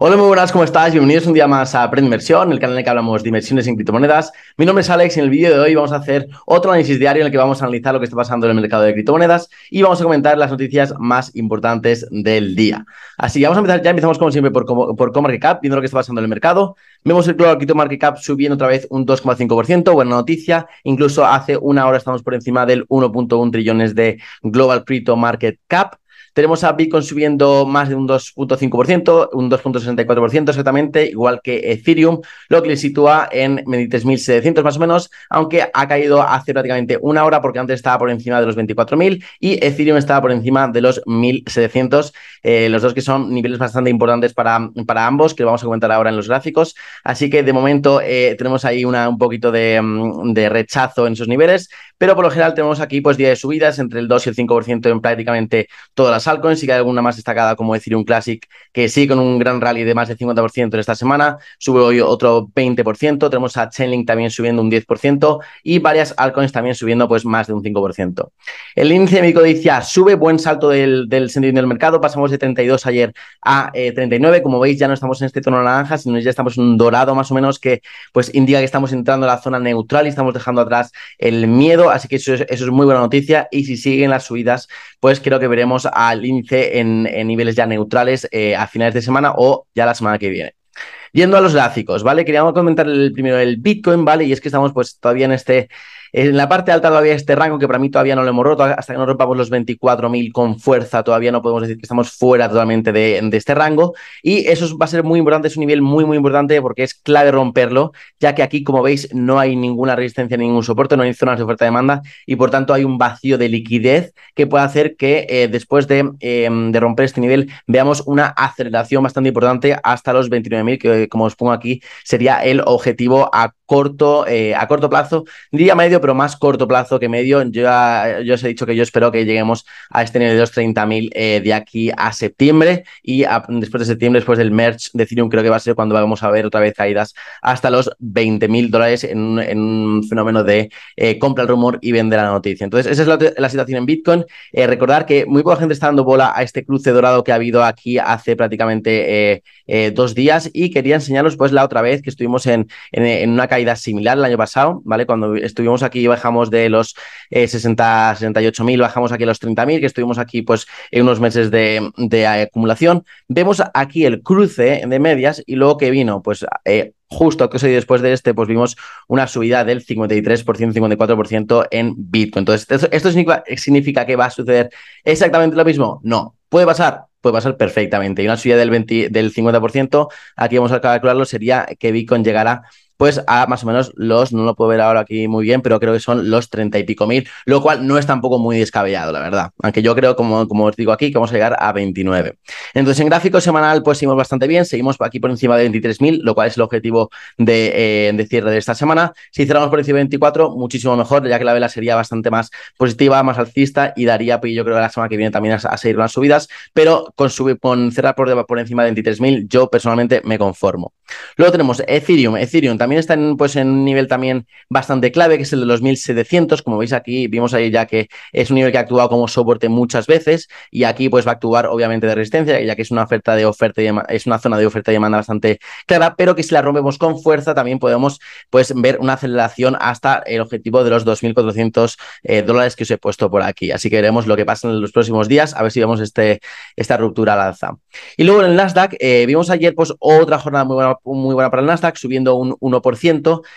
Hola, muy buenas, ¿cómo estás? Bienvenidos un día más a Aprende Inversión, el canal en el que hablamos de inversiones en criptomonedas. Mi nombre es Alex y en el vídeo de hoy vamos a hacer otro análisis diario en el que vamos a analizar lo que está pasando en el mercado de criptomonedas y vamos a comentar las noticias más importantes del día. Así que vamos a empezar ya, empezamos como siempre por, por CoMarketCap, viendo lo que está pasando en el mercado. Vemos el Global Crypto Market Cap subiendo otra vez un 2,5%, buena noticia. Incluso hace una hora estamos por encima del 1.1 trillones de Global Crypto Market Cap. Tenemos a Bitcoin subiendo más de un 2.5%, un 2.64% exactamente, igual que Ethereum, lo que le sitúa en 23.700 más o menos, aunque ha caído hace prácticamente una hora porque antes estaba por encima de los 24.000 y Ethereum estaba por encima de los 1.700, eh, los dos que son niveles bastante importantes para, para ambos, que vamos a comentar ahora en los gráficos. Así que de momento eh, tenemos ahí una, un poquito de, mm, de rechazo en esos niveles, pero por lo general tenemos aquí pues días de subidas entre el 2 y el 5% en prácticamente todas las altcoins, sí que hay alguna más destacada como Ethereum Classic, que sí con un gran rally de más del 50% en esta semana, sube hoy otro 20%, tenemos a Chainlink también subiendo un 10% y varias altcoins también subiendo pues más de un 5%. El índice de codicia sube, buen salto del, del sentimiento del mercado, pasamos de 32 ayer a 39, eh, como veis ya no estamos en este tono naranja, sino ya estamos en un dorado más o menos que pues indica que estamos entrando a la zona neutral y estamos dejando atrás el miedo, así que eso es, muy buena noticia y si siguen las subidas, pues creo que veremos al índice en, niveles ya neutrales eh, a finales de semana o ya la semana que viene. Yendo a los gráficos, ¿vale? Queríamos comentar el primero el Bitcoin, ¿vale? Y es que estamos pues todavía en este en la parte alta todavía este rango que para mí todavía no lo hemos roto, hasta que no rompamos los 24.000 con fuerza, todavía no podemos decir que estamos fuera totalmente de, este rango. Y eso va a ser muy importante, es un nivel muy, muy importante porque es clave romperlo, ya que aquí, como veis, no hay ninguna resistencia, ningún soporte, no hay zonas de oferta-demanda y por tanto hay un vacío de liquidez que puede hacer que eh, después de, em, de, romper este nivel veamos una aceleración bastante importante hasta los 29.000, que como os pongo aquí sería el objetivo a corto, eh, a corto plazo, diría medio, pero más corto plazo que medio. Yo, yo os he dicho que yo espero que lleguemos a este nivel de los 30.000 eh, de aquí a septiembre y después de septiembre, después del merge de Ethereum, creo que va a ser cuando vamos a ver otra vez caídas hasta los 20.000 dólares en, un fenómeno de eh, compra el rumor y vende la noticia. Entonces, esa es la, situación en Bitcoin. recordar que muy poca gente está dando bola a este cruce dorado que ha habido aquí hace prácticamente dos días y quería enseñaros pues la otra vez que estuvimos en, en, en una caída similar el año pasado, ¿vale? Cuando estuvimos aquí bajamos de los 60, 68 mil, bajamos aquí a los 30 mil, que estuvimos aquí pues en unos meses de, acumulación. Vemos aquí el cruce de medias y luego que vino, pues eh, justo que después de este, pues vimos una subida del 53%, 54% en Bitcoin. Entonces, ¿esto, significa, que va a suceder exactamente lo mismo? No. ¿Puede pasar? puede pasar perfectamente. Y una subida del, 20, del 50%, aquí vamos a calcularlo, sería que Bitcoin llegará pues a más o menos los, no lo puedo ver ahora aquí muy bien, pero creo que son los 30 y pico mil, lo cual no es tampoco muy descabellado, la verdad. Aunque yo creo, como, como os digo aquí, que vamos a llegar a 29. Entonces, en gráfico semanal, pues seguimos bastante bien, seguimos aquí por encima de 23.000, lo cual es el objetivo de, eh, cierre de esta semana. Si cerramos por encima de 24, muchísimo mejor, ya que la vela sería bastante más positiva, más alcista y daría, pues yo creo que la semana que viene también a, seguir las subidas, pero con, con cerrar por, por encima de 23.000, yo personalmente me conformo. Luego tenemos Ethereum. Ethereum también está en, pues, en un nivel también bastante clave, que es el de los 1700. Como veis aquí, vimos ahí ya que es un nivel que ha actuado como soporte muchas veces y aquí pues va a actuar obviamente de resistencia, ya que es una oferta de oferta y es una zona de oferta y demanda bastante clara, pero que si la rompemos con fuerza también podemos pues ver una aceleración hasta el objetivo de los 2.400 eh, dólares que os he puesto por aquí. Así que veremos lo que pasa en los próximos días, a ver si vemos este, esta ruptura al alza. Y luego en el Nasdaq, eh, vimos ayer pues otra jornada muy buena muy buena para el Nasdaq, subiendo un 1%,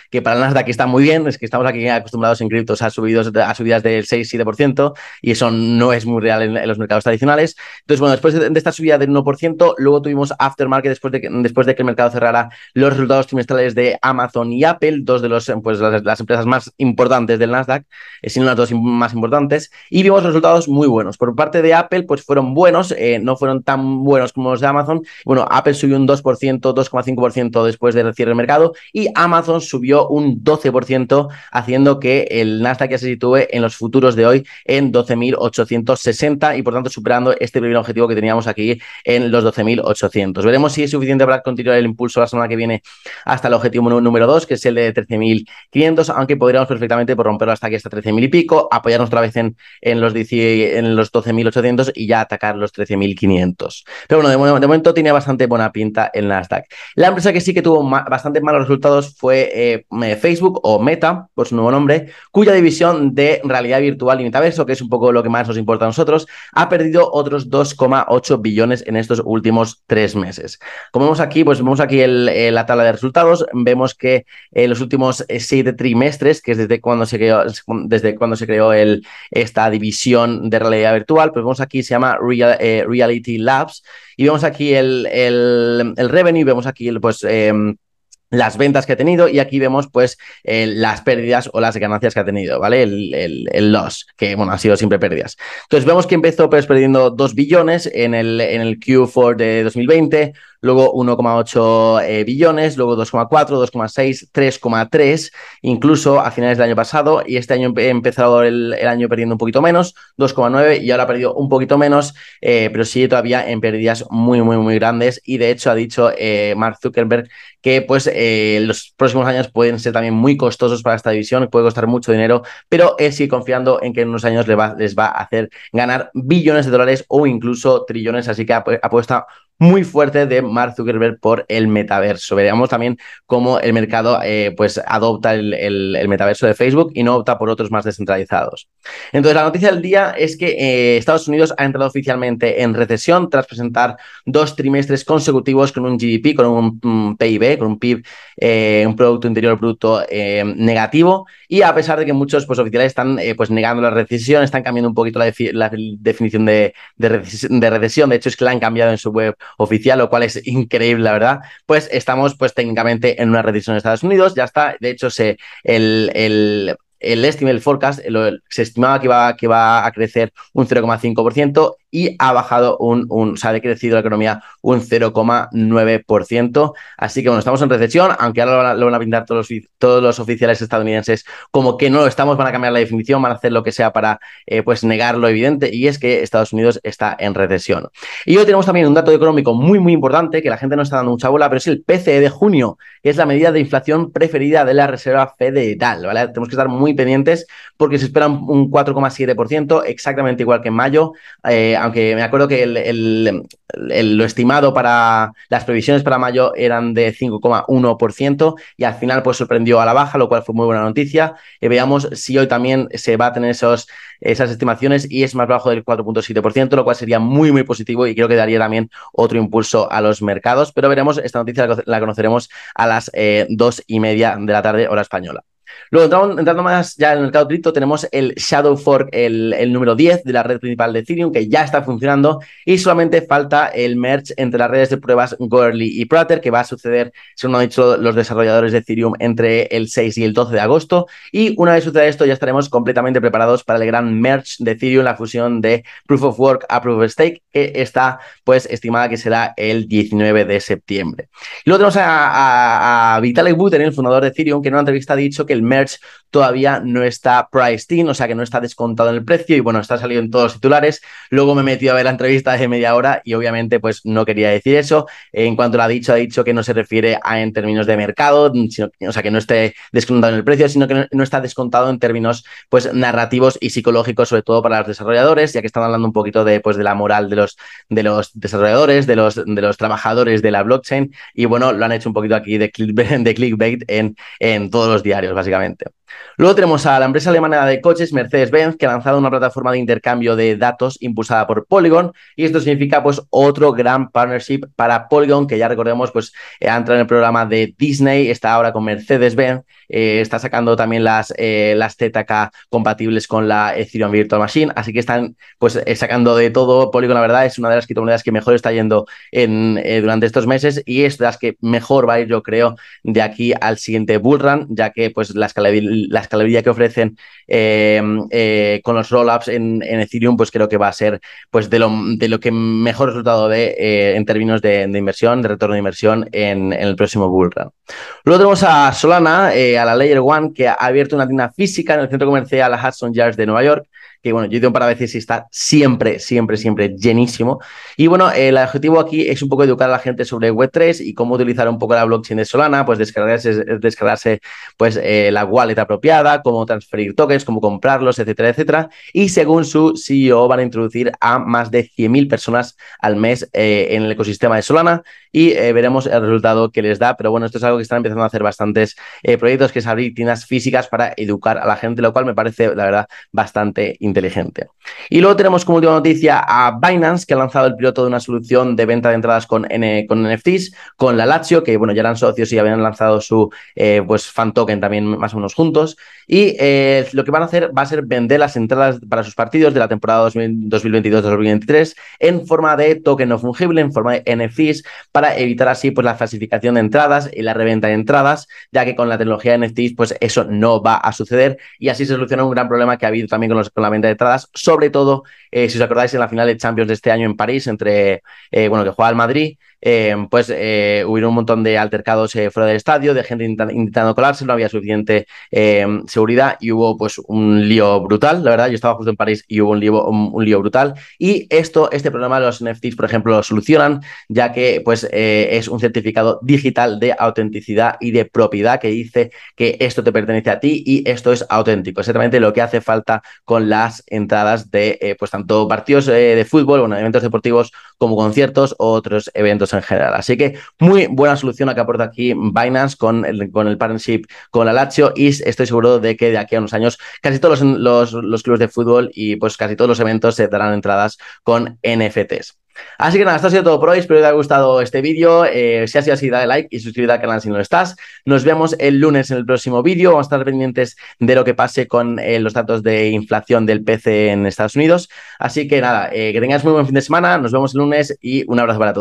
que para el Nasdaq está muy bien, es que estamos aquí acostumbrados en criptos a, subidos, a subidas del 6-7%, y eso no es muy real en, los mercados tradicionales. Entonces, bueno, después de, esta subida del 1%, luego tuvimos aftermarket después de, que, después de que el mercado cerrara los resultados trimestrales de Amazon y Apple, dos de los, pues, las, empresas más importantes del Nasdaq, eh, sino las dos más importantes, y vimos resultados muy buenos. Por parte de Apple, pues fueron buenos, eh, no fueron tan buenos como los de Amazon. Bueno, Apple subió un 2%, 2,5% 5% después del cierre del mercado y Amazon subió un 12%, haciendo que el Nasdaq ya se sitúe en los futuros de hoy en 12.860 y por tanto superando este primer objetivo que teníamos aquí en los 12.800. Veremos si es suficiente para continuar el impulso la semana que viene hasta el objetivo número 2, que es el de 13.500, aunque podríamos perfectamente por romperlo hasta aquí hasta 13.000 y pico, apoyarnos otra vez en, en los, en los 12.800 y ya atacar los 13.500. Pero bueno, de, momento tiene bastante buena pinta el Nasdaq. La empresa que sí que tuvo bastante malos resultados fue eh, Facebook o Meta, por su nuevo nombre, cuya división de realidad virtual y metaverso, que es un poco lo que más nos importa a nosotros, ha perdido otros 2,8 billones en estos últimos tres meses. Como vemos aquí, pues vemos aquí el, la tabla de resultados, vemos que en los últimos eh, siete trimestres, que es desde cuando se creó, desde cuando se creó el, esta división de realidad virtual, pues vemos aquí se llama Real, eh, Reality Labs y vemos aquí el, el, el revenue, vemos aquí el, pues... Eh, las ventas que ha tenido y aquí vemos pues eh, las pérdidas o las ganancias que ha tenido, ¿vale? El, el, el, loss, que bueno, ha sido siempre pérdidas. Entonces vemos que empezó pues perdiendo 2 billones en el, en el Q4 de 2020, luego 1,8 eh, billones, luego 2,4, 2,6, 3,3, incluso a finales del año pasado, y este año he empezado el, año perdiendo un poquito menos, 2,9, y ahora ha perdido un poquito menos, eh, pero sigue todavía en pérdidas muy, muy, muy grandes, y de hecho ha dicho Mark Zuckerberg que pues eh, los próximos años pueden ser también muy costosos para esta división, puede costar mucho dinero, pero él sigue confiando en que en unos años va, les va a hacer ganar billones de dólares o incluso trillones, así que apuesta muy fuerte de Mark Zuckerberg por el metaverso. Veamos también cómo el mercado eh, pues adopta el, el, metaverso de Facebook y no opta por otros más descentralizados. Entonces, la noticia del día es que eh, Estados Unidos ha entrado oficialmente en recesión tras presentar dos trimestres consecutivos con un GDP, con un, PIB, con un PIB, eh, un Producto Interior Bruto negativo. Y a pesar de que muchos pues, oficiales están pues, negando la recesión, están cambiando un poquito la, la definición de, de, recesión. De hecho, es que la han cambiado en su web oficial, lo cual es increíble, la verdad, pues estamos pues técnicamente en una recesión en Estados Unidos, ya está, de hecho se, el, el el estimate, el forecast, se estimaba que iba, que va a crecer un 0,5% y ha bajado un, un, ha decrecido la economía un 0,9%. Así que bueno, estamos en recesión, aunque ahora lo van a, pintar todos los, todos los oficiales estadounidenses como que no lo estamos, van a cambiar la definición, van a hacer lo que sea para eh, pues negar lo evidente y es que Estados Unidos está en recesión. Y hoy tenemos también un dato económico muy, muy importante que la gente no está dando mucha bola, pero es el PCE de junio, que es la medida de inflación preferida de la Reserva Federal, ¿vale? Tenemos que estar muy pendientes porque se espera un 4,7%, exactamente igual que en mayo. Eh, aunque me acuerdo que el, lo estimado para las previsiones para mayo eran de 5,1% y al final pues sorprendió a la baja, lo cual fue muy buena noticia. Y veamos si hoy también se va a tener esos, esas estimaciones y es más bajo del 4.7%, lo cual sería muy, muy positivo y creo que daría también otro impulso a los mercados. Pero veremos, esta noticia la conoceremos a las eh, dos y media de la tarde, hora española. Luego, entrando, más ya en el mercado cripto, tenemos el Shadow Fork, el, el, número 10 de la red principal de Ethereum, que ya está funcionando y solamente falta el merge entre las redes de pruebas Gorley y Prater, que va a suceder, según han dicho los desarrolladores de Ethereum, entre el 6 y el 12 de agosto. Y una vez suceda esto, ya estaremos completamente preparados para el gran merge de Ethereum, la fusión de Proof of Work a Proof of Stake, que está pues estimada que será el 19 de septiembre. Y luego tenemos a, a, Vitalik Buterin, el fundador de Ethereum, que en una entrevista ha dicho que el merge todavía no está priced in, o sea que no está descontado en el precio y bueno, está salido en todos los titulares. Luego me he metido a ver la entrevista de media hora y obviamente pues no quería decir eso. En cuanto lo ha dicho, ha dicho que no se refiere a en términos de mercado, sino, o sea que no esté descontado en el precio, sino que no, está descontado en términos pues narrativos y psicológicos, sobre todo para los desarrolladores, ya que están hablando un poquito de, pues, de la moral de los, de los desarrolladores, de los, de los trabajadores de la blockchain y bueno, lo han hecho un poquito aquí de, de clickbait en, en todos los diarios, básicamente básicamente. Luego tenemos a la empresa alemana de coches Mercedes-Benz que ha lanzado una plataforma de intercambio de datos impulsada por Polygon y esto significa pues otro gran partnership para Polygon que ya recordemos pues eh, ha entrado en el programa de Disney, está ahora con Mercedes-Benz, eh, está sacando también las, eh, las ZK compatibles con la Ethereum Virtual Machine, así que están pues sacando de todo. Polygon la verdad es una de las criptomonedas que mejor está yendo en, durante estos meses y es de las que mejor va a ir yo creo de aquí al siguiente bullrun ya que pues la, escalabilidad, que ofrecen eh, con los rollups en, en, Ethereum, pues creo que va a ser pues de lo, de lo que mejor resultado de en términos de, inversión, de retorno de inversión en, el próximo bull run. Luego tenemos a Solana, a la Layer One, que ha abierto una tienda física en el centro comercial Hudson Yards de Nueva York que bueno, yo ido para veces está siempre, siempre, siempre llenísimo. Y bueno, el objetivo aquí es un poco educar a la gente sobre Web3 y cómo utilizar un poco la blockchain de Solana, pues descargarse, descargarse pues eh, la wallet apropiada, cómo transferir tokens, cómo comprarlos, etcétera, etcétera. Y según su CEO van a introducir a más de 100.000 personas al mes eh, en el ecosistema de Solana y eh, veremos el resultado que les da. Pero bueno, esto es algo que están empezando a hacer bastantes proyectos, que es abrir tiendas físicas para educar a la gente, lo cual me parece, la verdad, bastante inteligente. Y luego tenemos como última noticia a Binance, que ha lanzado el piloto de una solución de venta de entradas con, con NFTs, con la Lazio, que bueno, ya eran socios y habían lanzado su eh, pues, fan token también más o menos juntos. Y eh, lo que van a hacer va a ser vender las entradas para sus partidos de la temporada 2022-2023 en forma de token no fungible, en forma de NFTs, para evitar así pues, la falsificación de entradas y la reventa de entradas, ya que con la tecnología de NFTs pues eso no va a suceder y así se soluciona un gran problema que ha habido también con, los, la de entradas, sobre todo, eh, si os acordáis, en la final de Champions de este año en París, entre, eh, bueno, que juega el Madrid eh, pues eh, hubo un montón de altercados eh, fuera del estadio, de gente intentando colarse, no había suficiente seguridad y hubo pues un lío brutal, la verdad, yo estaba justo en París y hubo un lío, un, lío brutal. Y esto, este problema de los NFTs, por ejemplo, lo solucionan ya que pues es un certificado digital de autenticidad y de propiedad que dice que esto te pertenece a ti y esto es auténtico, exactamente lo que hace falta con las entradas de pues tanto partidos de fútbol, bueno, eventos deportivos como conciertos o otros eventos en general. Así que muy buena solución a que aporta aquí Binance con el, con el partnership con la Lazio y estoy seguro de que de aquí a unos años casi todos los, los clubes de fútbol y pues casi todos los eventos se darán entradas con NFTs. Así que nada, esto ha sido todo por hoy. Espero que te haya gustado este vídeo. Eh, si ha sido así, dale like y suscríbete al canal si no lo estás. Nos vemos el lunes en el próximo vídeo. Vamos a estar pendientes de lo que pase con eh, los datos de inflación del PC en Estados Unidos. Así que nada, eh, que tengas muy buen fin de semana. Nos vemos el lunes y un abrazo para todos.